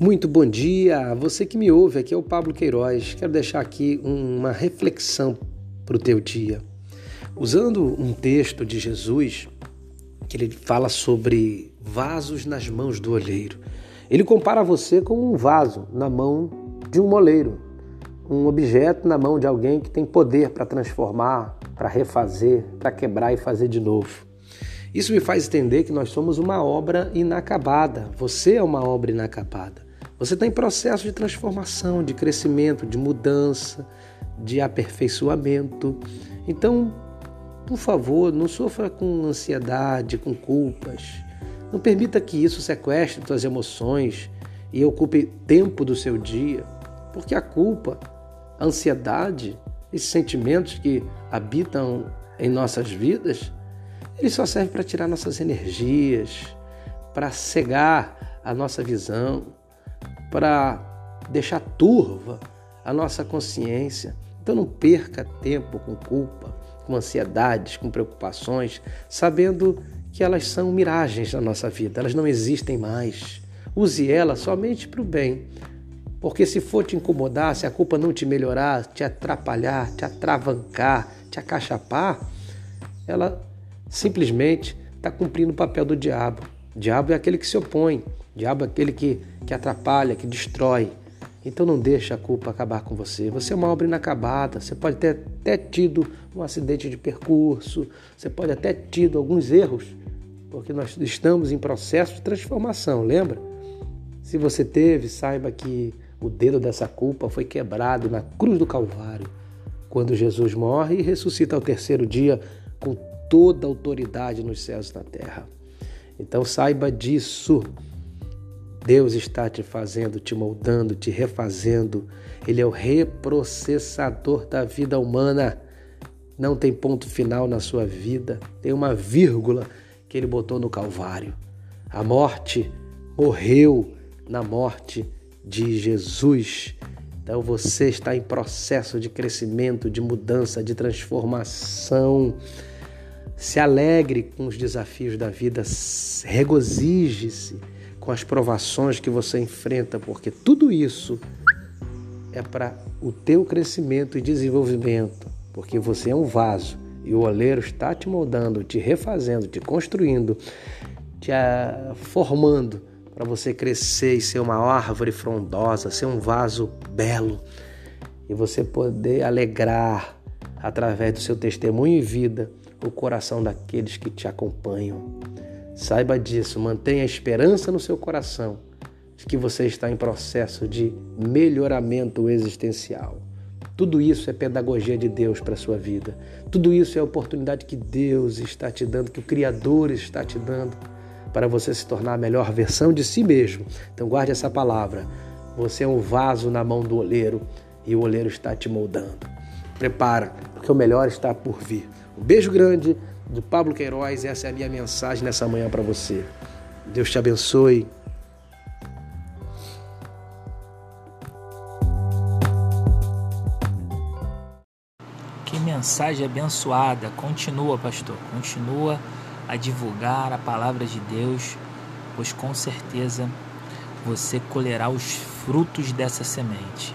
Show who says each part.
Speaker 1: Muito bom dia, você que me ouve, aqui é o Pablo Queiroz. Quero deixar aqui uma reflexão para o teu dia. Usando um texto de Jesus, que ele fala sobre vasos nas mãos do olheiro. Ele compara você com um vaso na mão de um moleiro, um objeto na mão de alguém que tem poder para transformar, para refazer, para quebrar e fazer de novo. Isso me faz entender que nós somos uma obra inacabada. Você é uma obra inacabada. Você está em processo de transformação, de crescimento, de mudança, de aperfeiçoamento. Então, por favor, não sofra com ansiedade, com culpas. Não permita que isso sequestre suas emoções e ocupe tempo do seu dia, porque a culpa, a ansiedade, esses sentimentos que habitam em nossas vidas, eles só servem para tirar nossas energias, para cegar a nossa visão, para deixar turva a nossa consciência. Então não perca tempo com culpa, com ansiedades, com preocupações, sabendo que elas são miragens na nossa vida, elas não existem mais. Use elas somente para o bem. Porque se for te incomodar, se a culpa não te melhorar, te atrapalhar, te atravancar, te acachapar, ela simplesmente está cumprindo o papel do diabo. Diabo é aquele que se opõe, diabo é aquele que, que atrapalha, que destrói. Então não deixe a culpa acabar com você. Você é uma obra inacabada. Você pode ter até tido um acidente de percurso, você pode até tido alguns erros, porque nós estamos em processo de transformação, lembra? Se você teve, saiba que o dedo dessa culpa foi quebrado na cruz do Calvário, quando Jesus morre e ressuscita ao terceiro dia com toda a autoridade nos céus e na terra. Então saiba disso. Deus está te fazendo, te moldando, te refazendo. Ele é o reprocessador da vida humana. Não tem ponto final na sua vida, tem uma vírgula que ele botou no Calvário. A morte morreu na morte de Jesus. Então você está em processo de crescimento, de mudança, de transformação. Se alegre com os desafios da vida, regozije-se com as provações que você enfrenta, porque tudo isso é para o teu crescimento e desenvolvimento, porque você é um vaso e o oleiro está te moldando, te refazendo, te construindo, te ah, formando para você crescer e ser uma árvore frondosa, ser um vaso belo e você poder alegrar através do seu testemunho e vida o coração daqueles que te acompanham. Saiba disso, mantenha a esperança no seu coração de que você está em processo de melhoramento existencial. Tudo isso é pedagogia de Deus para a sua vida. Tudo isso é oportunidade que Deus está te dando, que o Criador está te dando para você se tornar a melhor versão de si mesmo. Então guarde essa palavra. Você é um vaso na mão do oleiro e o oleiro está te moldando. Prepara, porque o melhor está por vir. Um beijo grande do Pablo Queiroz. Essa é a minha mensagem nessa manhã para você. Deus te abençoe.
Speaker 2: Que mensagem abençoada. Continua, pastor. Continua a divulgar a palavra de Deus, pois com certeza você colherá os frutos dessa semente.